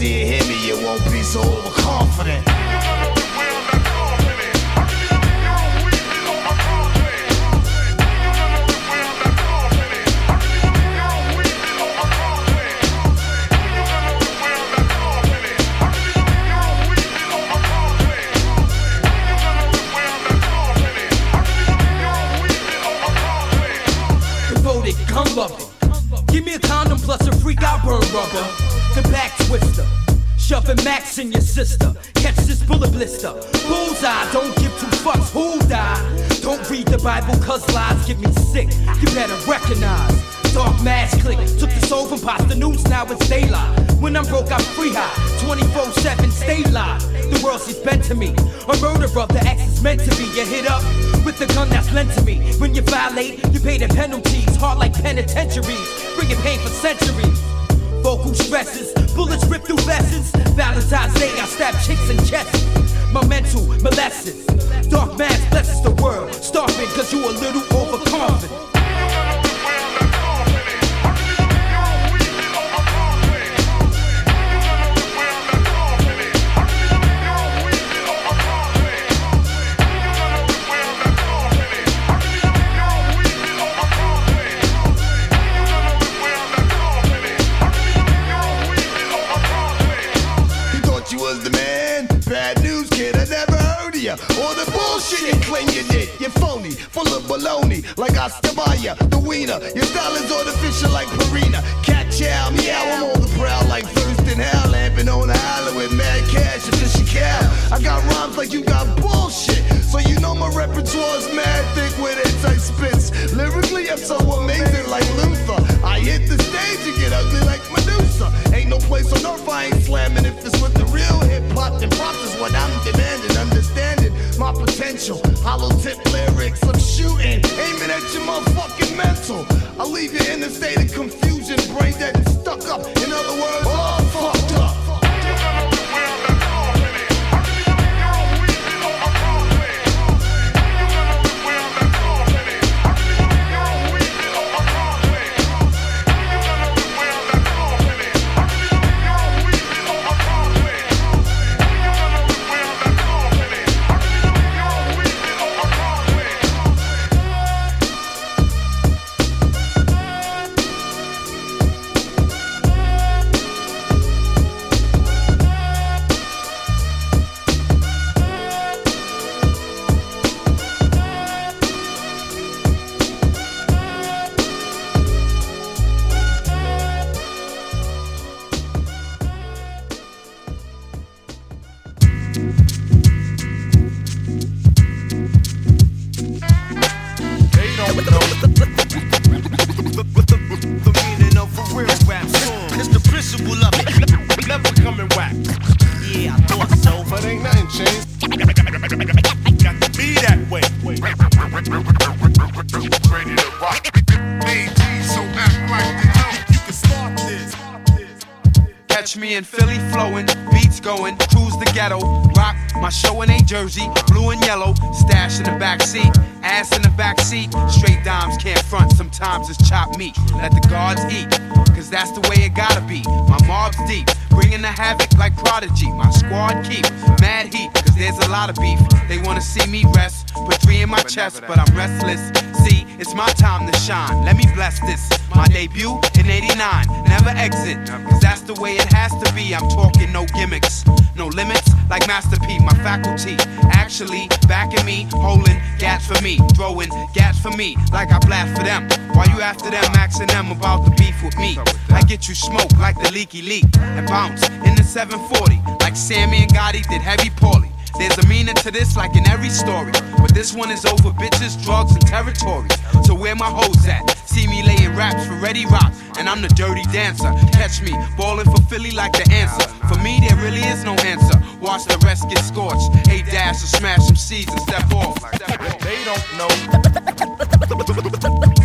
rent. Max sister. Catch this bullet blister. Bullseye, don't give two fucks who die. Don't read the Bible cause lies get me sick. You better recognize. Dark mask click. Took the soul from pasta news, now it's daylight. When I'm broke, I'm free high. 24 7, stay live. The world seems bent to me. A murder of the ex is meant to be. You hit up with the gun that's lent to me. When you violate, you pay the penalties. Hard like penitentiaries. Bringing pain for centuries. Vocal stresses, mental Hollow tip lyrics, I'm shooting, aiming at your motherfucking mental. I leave you in a state of confusion, brain dead ghetto, rock my show in a Jersey, blue and yellow, stash in the back seat, ass in the back seat, straight dimes can't front, sometimes it's chopped meat. Let the guards eat, cause that's the way it gotta be. My mob's deep, bringing the havoc like prodigy. My squad keep mad heat, cause there's a lot of beef. They wanna see me rest, put three in my chest, but I'm restless. See, it's my time to shine. Let me bless this. My debut in 89, never exit, cause that's the way it has to be. I'm talking no gimmicks, no limits, like Master P, my faculty. Actually, backing me, holding gats for me, throwing gats for me, like I blast for them. While you after them, maxing them about the beef with me. I get you smoke like the leaky leak, and bounce in the 740, like Sammy and Gotti did heavy poorly. There's a meaning to this, like in every story. But this one is over bitches, drugs, and territories. So where my hoes at? See me laying raps for Ready Rock, and I'm the dirty dancer. Catch me ballin' for Philly like the answer. For me, there really is no answer. Watch the rest get scorched. A dash or smash some seeds and step off. They don't know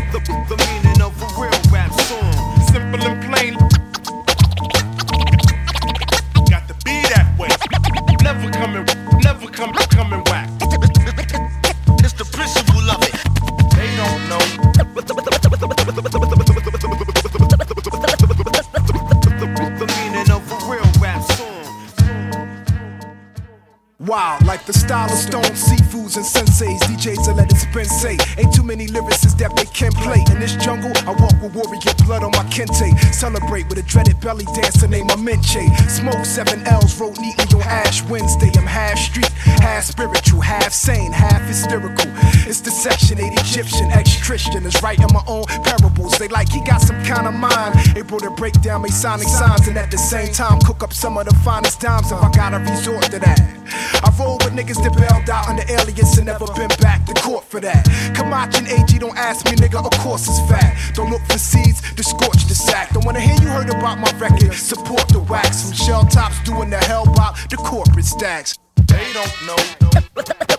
and senseis, DJs that let it spin say. Ain't too many lyricists that they can play. In this jungle, I walk with warrior blood on my kente. Celebrate with a dreaded belly dancer named Amenche. Smoke seven L's, wrote neatly on Ash Wednesday. I'm half street, half spiritual, half sane, half hysterical. It's the section 8 Egyptian, ex Christian, is writing my own parables. They like he got some kind of mind, able to break down Masonic signs and at the same time cook up some of the finest dimes if I gotta resort to that. I roll with niggas that bailed out under alias and never been back to court for that. Kamach and AG don't ask me, nigga, of course it's fat. Don't look for seeds to scorch the sack. Don't wanna hear you heard about my record, support the wax. Some shell tops doing the hell bop, the corporate stacks. They don't know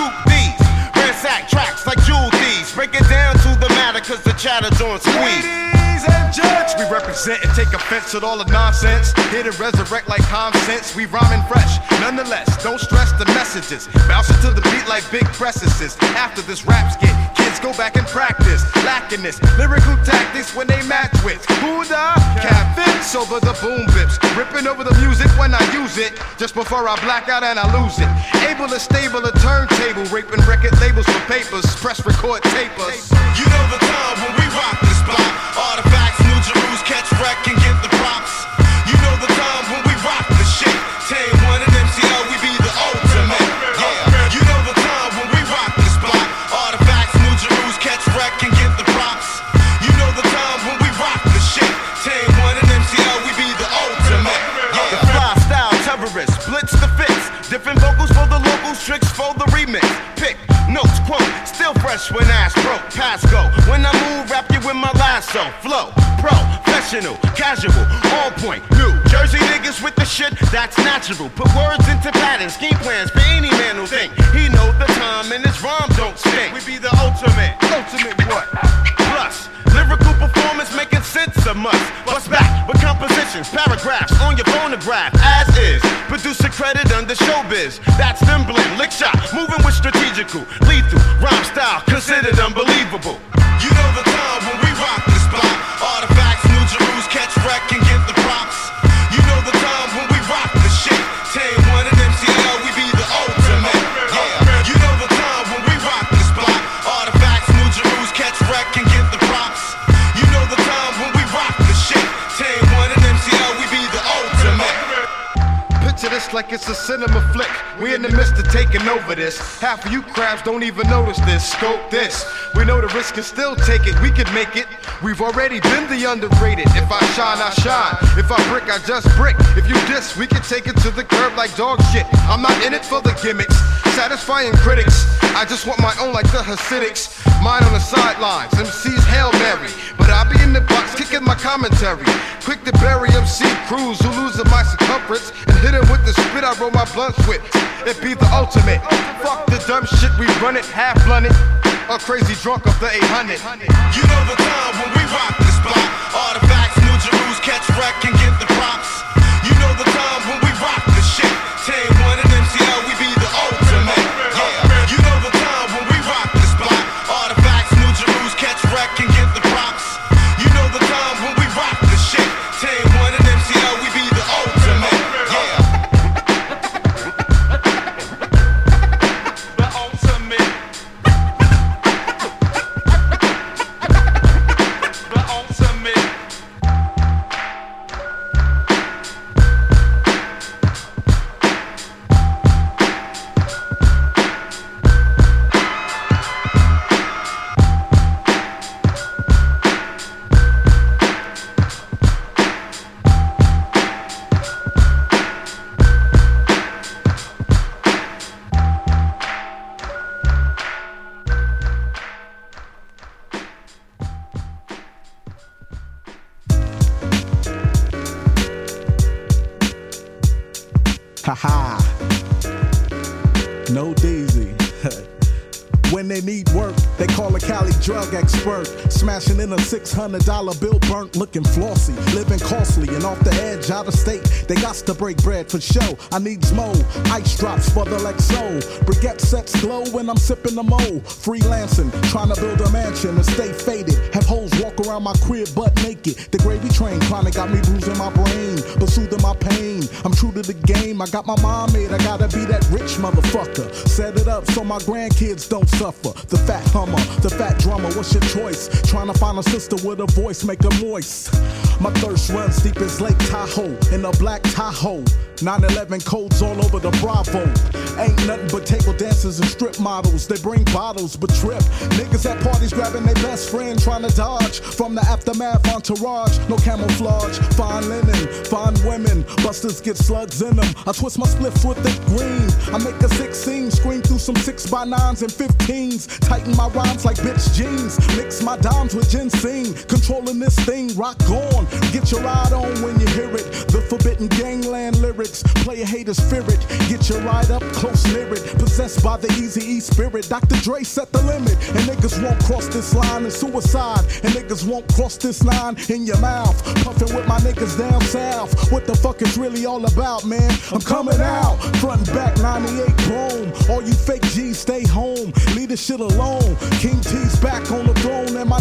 Scoop these. Ransack tracks like jewel thieves. Break it down to the matter, cause the chatter's on squeeze. Ladies and gents, we represent and take offense at all the nonsense. Here to resurrect like common sense. We rhyming fresh, nonetheless. Don't stress the messages. Bouncing to the beat like big presses. After this rap skit, kids go back and practice. Lacking this lyrical tactics when they match with who the catfish over the boom bips. Ripping over the music when I use it. Just before I black out and I lose it. Able to stable a turntable, raping record labels for papers. Press record tapers. You know the time when we rock the spot. Artifacts, New Jerusalem, catch wreck and get fresh when ass broke. Pass go. When I move, rap you with my lasso. Flow, professional, casual, all point, new. Jersey niggas with the shit, that's natural. Put words into patterns, scheme plans for any man who think he know the time and his rhymes don't stink. We be the ultimate, ultimate what? Plus, lyrical performance making sense a must. Bust back compositions, paragraphs on your phonograph, as is. Producer credit under showbiz. That's them blend, lick shot, moving with strategical, lethal, rhyme style, considered unbelievable. You know the like it's a cinema flick. We in the midst of taking over this. Half of you crabs don't even notice this. Scope this. We know the risk can still take it. We could make it. We've already been the underrated. If I shine, I shine. If I brick, I just brick. If you diss, we can take it to the curb like dog shit. I'm not in it for the gimmicks, satisfying critics. I just want my own like the Hasidics. Mine on the sidelines, MC's Hail Mary. But I'll be in the box kicking my commentary. Quick to bury MC crews who losing my circumference and hit him with the spit I roll my blunts with. It be the ultimate. Fuck the dumb shit, we run it half blunted. A crazy drunk of the 800. You know the time when we rock the spot. Artifacts, New Jerusalem, catch wreck and get the props. Drug expert. Smashing in a $600 bill burnt, looking flossy. Living costly and off the edge, out of state. They got to break bread for show. I needs mo. Ice drops for the Lexo. Briquette sets glow when I'm sipping the mo. Freelancing, trying to build a mansion and stay faded. Have hoes walk around my crib butt naked. The gravy train kinda got me bruising my brain, but soothing my pain. I'm true to the game. I got my mom made. I gotta be that rich motherfucker. Set it up so my grandkids don't suffer. The fat hummer, the fat drummer. What's your choice? Trying to find a sister with a voice, make her moist. My thirst runs deep as Lake Tahoe in a black Tahoe. 9-11 codes all over the Bravo. Ain't nothing but table dancers and strip models. They bring bottles but trip. Niggas at parties grabbing their best friend trying to dodge from the aftermath entourage. No camouflage, fine linen, fine women. Busters get slugs in them. I twist my spliff with the green. I make a 16 scream through some 6 by 9s and 15s. Tighten my rhymes like bitch jeans. Mix my dimes with ginseng. Controlling this thing, rock on. Get your ride on when you hear it. The forbidden gangland lyrics. Play a hater's spirit. Get your ride up close near it. Possessed by the easy E spirit. Dr. Dre set the limit. And niggas won't cross this line. It's suicide. And niggas won't cross this line in your mouth. Puffin' with my niggas down south. What the fuck is really all about, man? I'm coming out. Front and back 98 boom. All you fake G's stay home. Leave this shit alone. King T's back on the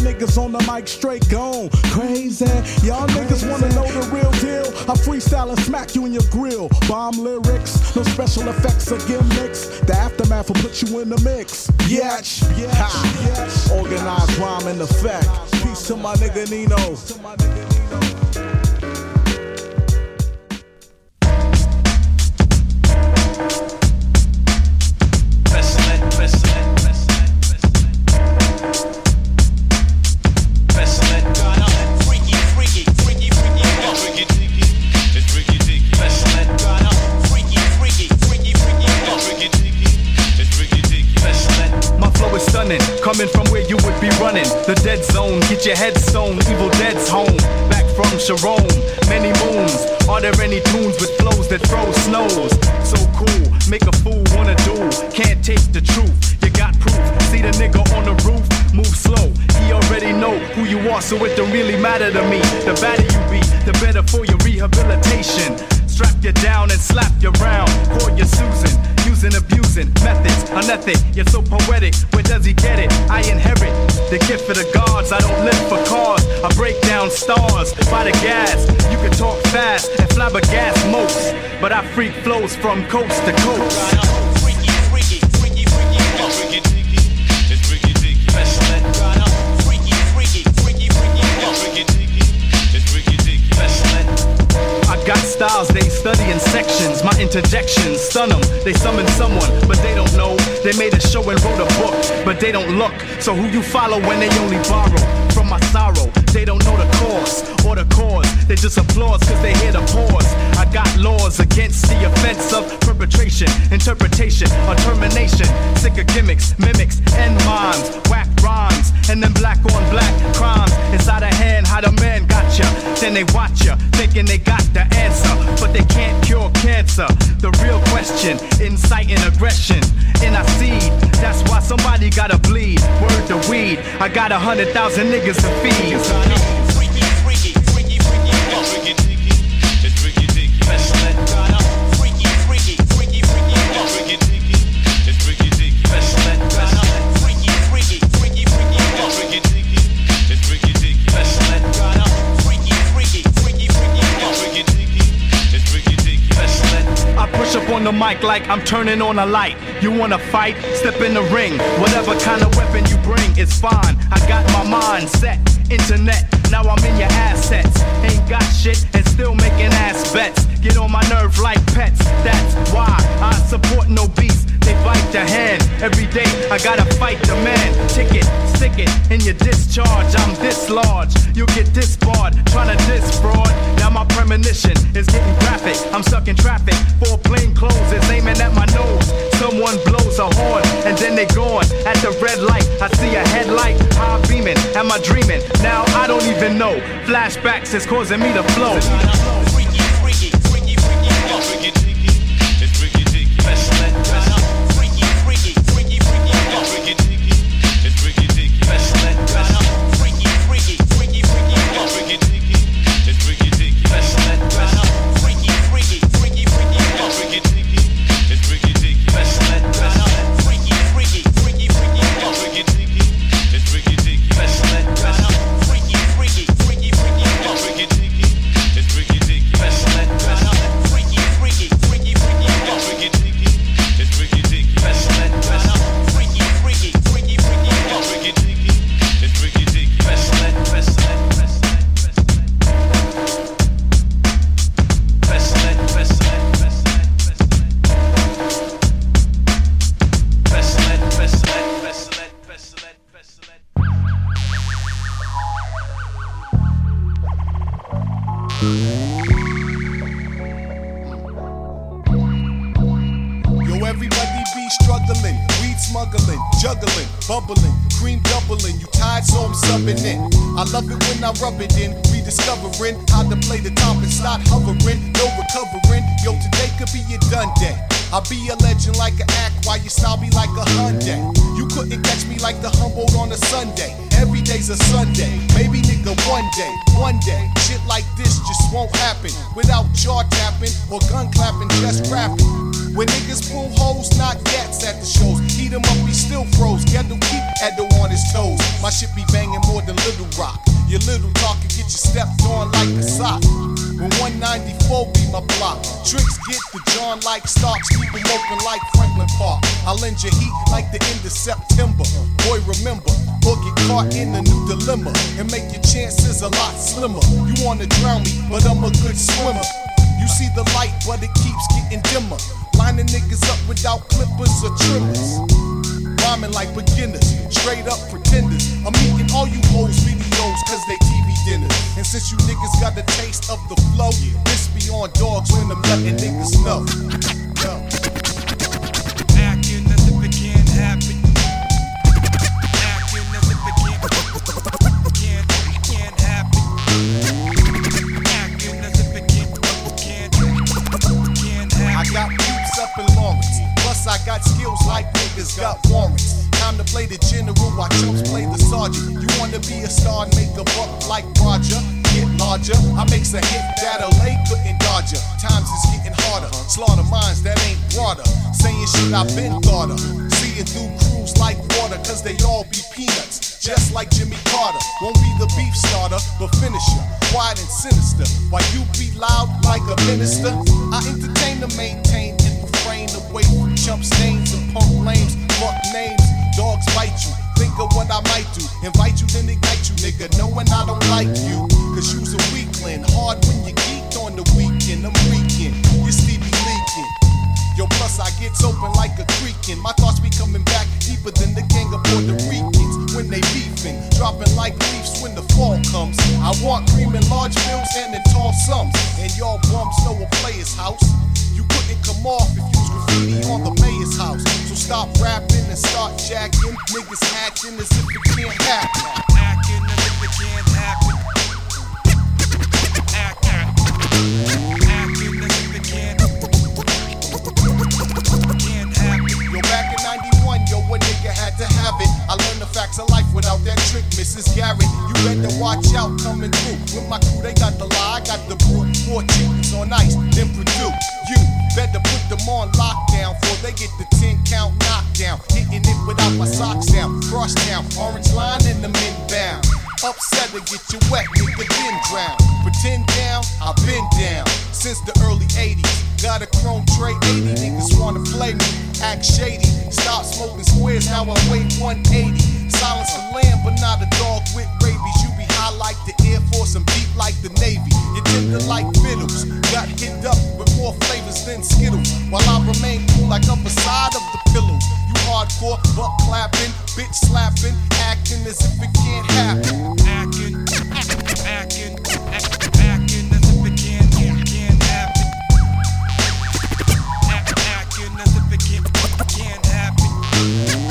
niggas on the mic straight gone. Crazy. Y'all niggas wanna know the real deal. I freestyle and smack you in your grill. Bomb lyrics. No special effects or gimmicks. The aftermath will put you in the mix. Ha. Organized rhyme in effect. Peace to my nigga Nino. Your head stone, evil dead's home. Back from Sharon, many moons. Are there any tunes with flows that throw snows? So cool, make a fool wanna do. Can't take the truth, you got proof. See the nigga on the roof, move slow. He already know who you are, so it don't really matter to me. The better you be, the better for your rehabilitation. Strap you down and slap you round. Call you Susan, using abusing methods. Unepic, you're so poetic. Where does he get it? I inherit the gift of the gods. I don't live for cars. I break down stars by the gas. You can talk fast and flabbergast most, but I freak flows from coast to coast. Styles, they study in sections. My interjections stun them. They summon someone, but they don't know. They made a show and wrote a book, but they don't look. So who you follow when they only borrow? From my sorrow, They don't know the cause or the cause. They just applause cause they hear the pause. I got laws against the offense of perpetration, interpretation, or termination. Sick of gimmicks, mimics, and mimes. Whack rhymes, and then black on black crimes. Inside a Then they watch ya, thinking they got the answer. But they can't cure cancer. The real question, inciting aggression in our seed. That's why somebody gotta bleed. Word to weed. I got a hundred thousand niggas to feed. The mic like I'm turning on a light. You wanna fight? Step in the ring. Whatever kind of weapon you bring, it's fine. I got my mind set. Internet, now I'm in your assets. Ain't got shit and still making ass bets. Get on my nerve like pets. That's why I support no beast. They bite the hand. Every day I gotta fight the man. Ticket, stick it in your discharge. I'm this large. You get disbarred. To diss. Now my premonition is getting graphic. I'm stuck in traffic. Am I dreaming? Now I don't even know. Flashbacks is causing me to flow. style be like a Hyundai. You couldn't catch me like the Humboldt on a Sunday. Every day's a Sunday. Maybe nigga one day, one day. Shit like this just won't happen without jaw tapping or gun clapping, just rapping. When niggas pull hoes, not gats at the shows. Heat him up, he still froze. Ghetto keep Edo on his toes. My shit be banging more than Little Rock. Your little talk can get you stepped on like a sock. But 194 be my block. Tricks get the John like stocks, keep them open like Franklin Park. I lend you heat like the end of September. Boy, remember, or get caught in a new dilemma and make your chances a lot slimmer. You wanna drown me, but I'm a good swimmer. You see the light, but it keeps getting dimmer. Lining niggas up without clippers or trimmers. Rhyming like beginners, straight up pretenders. I'm making all you hoes, be shows cause they TV dinner. And since you niggas got the taste of the flow, this be on dogs when I'm letting niggas snuff. Got up in Plus, I got skills like niggas got warrants time to play the general while chumps play the sergeant. You wanna be a star and make a buck like Roger? Get larger. I makes a hit that a lay couldn't dodge ya. Times is getting harder. Slaughter minds that ain't broader. Saying shit I've been thought of. Seeing through crews like water, cause they all be peanuts. Just like Jimmy Carter. Won't be the beef starter, but finisher. Quiet and sinister. While you be loud like a minister, I entertain to maintain and refrain away from chump stains and punk lames. Fuck names dogs bite you. Think of what I might do. Invite you, then ignite you, nigga. Knowing I don't like you. Cause you's a weakling. Hard when you geeked on the weekend. I'm weekend. You Stevie leaking. Yo, plus I gets open like a creekin'. My thoughts be coming back deeper than the gang of Puerto Ricans when they beefin', Dropping like leaves when the fall comes. I want cream and large bills and in tall sums. And y'all bums know a player's house. Couldn't come off if you graffiti on the mayor's house. So stop rapping and start jacking. Niggas acting as if it can't happen. Acting as if it can't happen. Act, act. A nigga had to have it. I learned the facts of life without that trick, Mrs. Garrett. You better watch out coming through. With my crew, they got the lie, I got the brute. Four chickens on ice, then Perdue. You better put them on lockdown before they get the 10 count knockdown. Hitting it without my socks down. Cross down, orange line in the men bound. Upset to get you wet, nigga, then drown. Pretend down, I've been down since the early 80s. Got a chrome tray 80, niggas wanna play me, act shady. Stop smoking squares, now I weigh 180. Silence the lamb, but not a dog with rabies. You be high like the Air Force and beat like the Navy. You tender like fiddles, got hit up with more flavors than Skittles. While I remain cool like upper side of the pillow. You hardcore, butt clapping, bitch slapping, acting as if it can't happen. Acting, acting Acting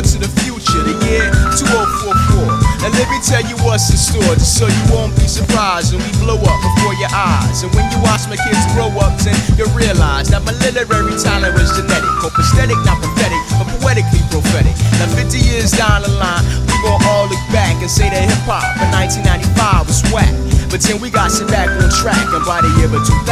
forward to the future, the year 2044. Now let me tell you what's in store, just so you won't be surprised when we blow up before your eyes. And when you watch my kids grow up, then you'll realize that my literary talent was genetic, copacetic, not pathetic, but poetically prophetic. Now 50 years down the line, we gon' all look back and say that hip hop in 1995 was whack. But then we got shit back on track, and by the year of 2000,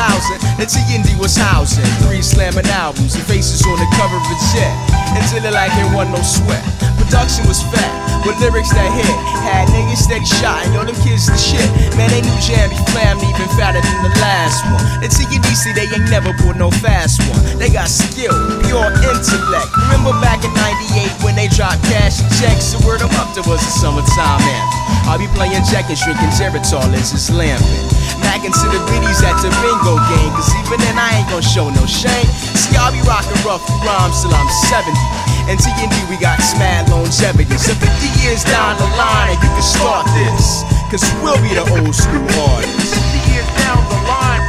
the TND was housing three slamming albums and faces on the cover of jet. Until it like it wasn't no sweat. Production was fat, with lyrics that hit. Had niggas steady shot, and yo, them kids the shit. Man, they knew Jammy Flam even fatter than the last one. The see they ain't never pulled no fast one. They got skill, pure intellect. Remember back in 98 when they dropped cash and checks, so word them up, there was a summertime anthem. I'll be playing Jack and shrinking Geritol as it's lamping. Macking to the biddies at the bingo game, cause even then I ain't gonna show no shame. See, I'll be rocking rough rhymes till I'm 70. And TND, we got mad longevity. So 50 years down the line, you can start this, cause we'll be the old school artists. 50 years down the line.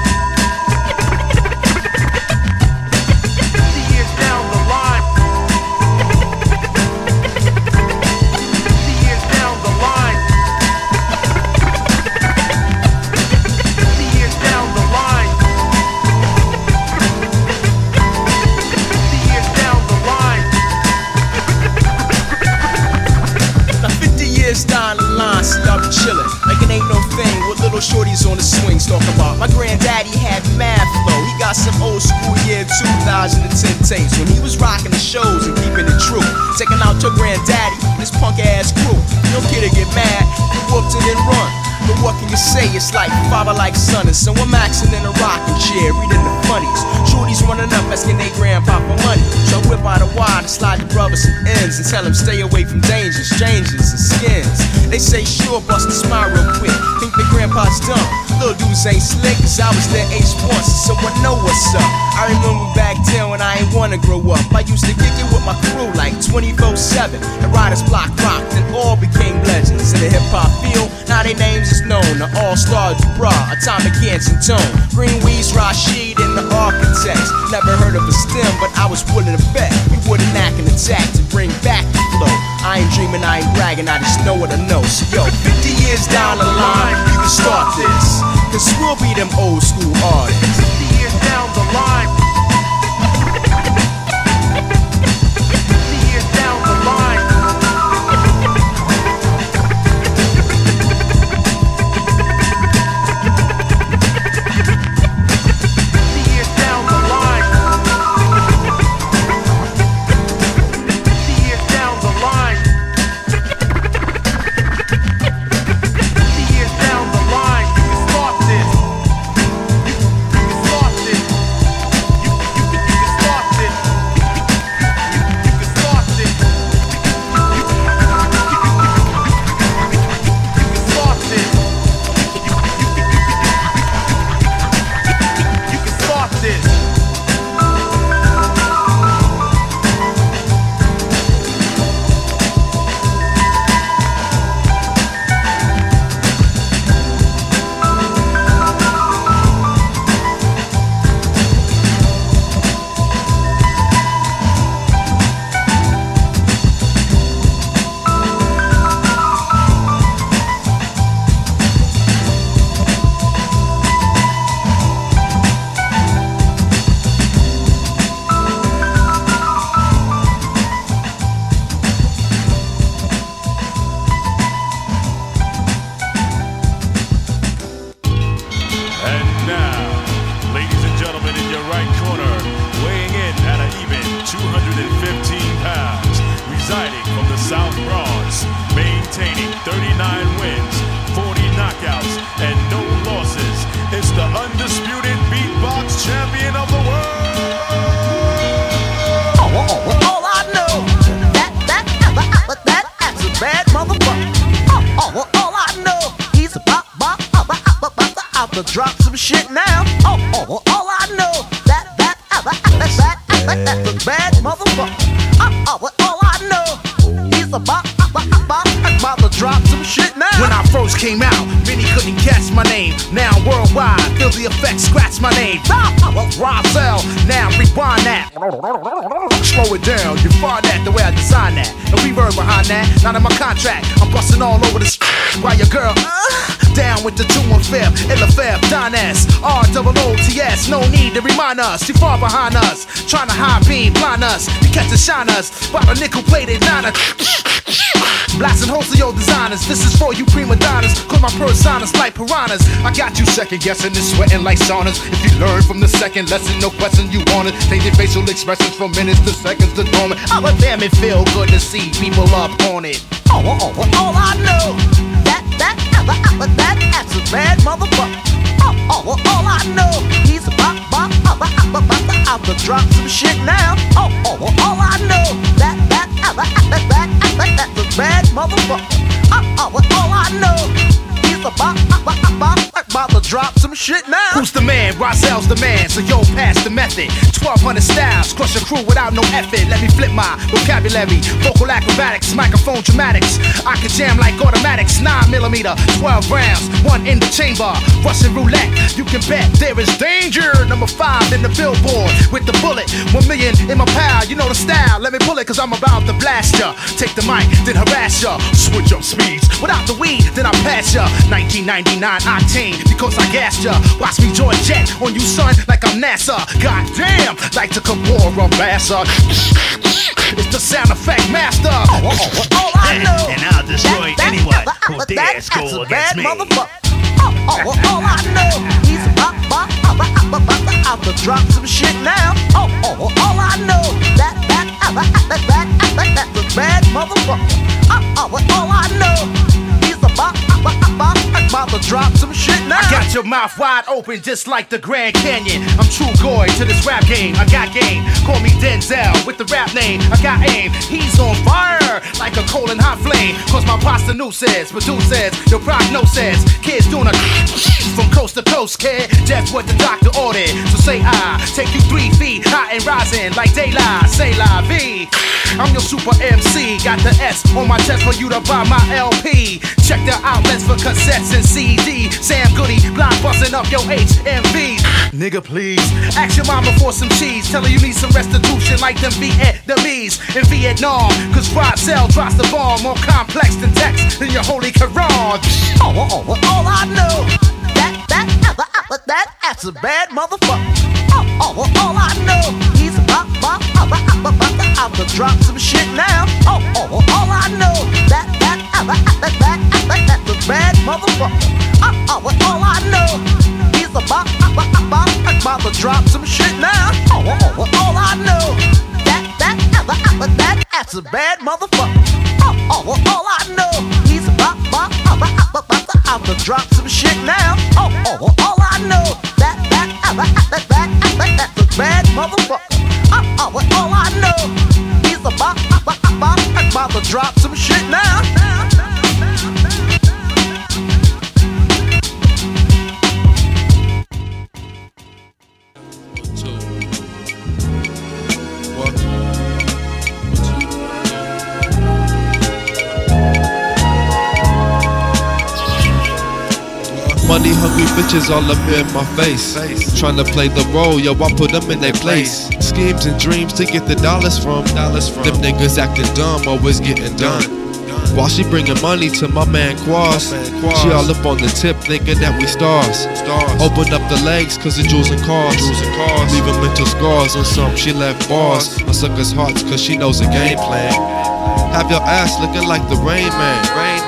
2010 tapes when he was rocking the shows and keeping it true. Taking out your granddaddy, this punk ass crew. No kid to get mad, you whooped it and run. But what can you say? It's like father like son, and so I'm maxing in a rocking chair, reading the funnies. Shorties running up, asking they grandpa for money. So I whip out a wad and slide the brothers some ends and tell them stay away from dangers, strangers, and skins. They say sure, bust a smile real quick. Think the grandpa's dumb. Little dudes ain't slick, cause I was their A sports, so I know what's up. I remember back then when I ain't wanna grow up. I used to kick it with my crew like 24 7. The Riders Block rocked and all became legends in the hip hop field. Now their names is known. The All Star Dubra, Atomic Ants and Tone. Greenweeds, Rashid, and the Architects. Never heard of a stem, but I was willing to bet we would enact an attack to bring back the flow. I ain't dreaming, I ain't bragging, I just know what I know. So yo, 50 years down the line, you can start this. Cause we'll be them old school artists. 50 years down the line. To drop some shit now. Oh, oh, oh, all I know, that, that, ah, ah, that, that, ah, that, that, that's a bad motherfucker. Oh, oh, all I know, he's about, about, to drop some shit now. When I first came out, many couldn't catch my name. Now worldwide, feel the effects, scratch my name. Ah, Rozelle, now rewind that. Slow it down, you find that the way I design that. No reverb behind that, not in my contract. I'm busting all over this while your girl uh, down with the two and fifth, Illafab, Don S, R double O T S. No need to remind us, too far behind us. Trying to high beam, blind us, you catch the shine us. By the nickel plated niner. Blasting holes of your designers. This is for you prima donnas. Cause my personas like piranhas. I got you second guessing and sweating like saunas. If you learn from the second lesson, no question you want it. Changing facial expressions from minutes to seconds to dormant. Oh, but damn, it feel good to see people up on it. Oh, oh, oh, all I know, that, that, that, that, that, that's a bad motherfucker. Oh, oh, oh all I know, he's about, about, about, about to out to drop some shit now. Oh, oh, oh all I know, that, ever, ever, ever, ever, bad motherfucker. Uh, uh, all I know he's about, about, about, about to drop some shit now. Who's the man? Rozelle's the man, so yo, pass the method. 1200 styles, crush a crew without no effort. Let me flip my vocabulary, vocal acrobatics, microphone dramatics. I can jam like automatics, 9 millimeter, 12 rounds, one in the chamber. Russian roulette, you can bet there is danger. Number five in the billboard with the bullet, one million in my pal. You know the style, let me pull it, cause I'm about to blast ya. Take the mic, then harass ya. Switch up speeds, without the weed, then I pass ya. 1999 octane, because I gassed ya. Watch me join jet on you, son, like I'm NASA. Goddamn, like the Kamora Bassa. It's the sound effect master. Oh, oh, oh, I know. And, I'll destroy that, anyone who dares go against me. Oh, oh, all I know, he's about, about, about, about to drop some shit now. Oh, oh, all I know, that, that, that, that, that, that, that's a bad motherfucker. Oh, oh, all I know about, to drop some shit now. I got your mouth wide open just like the Grand Canyon. I'm true goy to this rap game. I got game. Call me Denzel with the rap name. I got aim. He's on fire like a coal and hot flame. Cause my pasta new says, produce says, your prognosis. Kids doing a from coast to coast, kid. That's what the doctor ordered. So say I take you three feet high and rising like daylight. Say la V. I'm your super MC. Got the S on my chest for you to buy my LP. Check the outlets for cassettes and CD. Sam Goody, blind busting up your HMV. Nigga, please. Ask your mama for some cheese. Tell her you need some restitution like them Vietnamese in Vietnam. Cause Rod Cell drops the bomb more complex than text than your holy Quran. Oh, oh, oh, oh, all I know. That, that, that, that, that, that's a bad motherfucker. Oh, oh, oh, all I know. He's about to drop some shit now. Oh, oh, oh, all I know. That, that, that, that, that, that, that's a bad motherfucker. Oh, oh, oh, all I know. He's about, about, about, to drop some shit now. Oh, oh, oh, all I know. That, that, that, that, that, that's a bad motherfucker. Oh, oh, oh, all I know. He's about to drop some shit now. Oh, oh, oh, all I know. That, that, that, that, that, that, that's a bad motherfucker. Drop some shit bitches all up in my face. Tryna play the role, yo, I put them in their place. Schemes and dreams to get the dollars from. Them niggas acting dumb, always getting done. While she bringing money to my man Quas, she all up on the tip thinking that we stars. Open up the legs cause the jewels and cars. Leaving mental scars on some, she left bars. On suckers' hearts cause she knows the game plan. Have your ass looking like the Rain Man.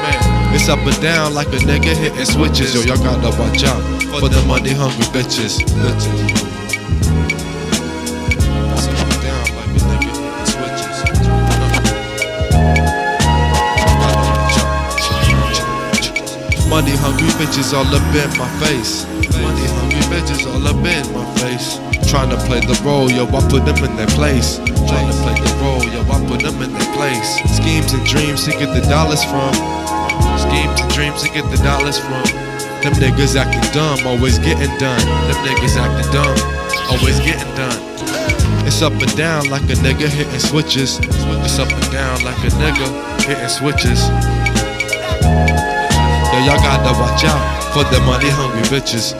It's up and down like a nigga hitting switches. Yo, y'all gotta watch out for the money hungry bitches. bitches. Money hungry bitches all up in my face. Money hungry bitches all up in my face. Trying to play the role, yo, I put them in their place. Trying to play the role, yo, I put them in their place. Schemes and dreams to get the dollars from. And dreams to get the dollars from. Them niggas acting dumb, always getting done. Them niggas acting dumb, always getting done. It's up and down like a nigga hitting switches. It's up and down like a nigga hitting switches. Yo, y'all gotta watch out for the money hungry bitches.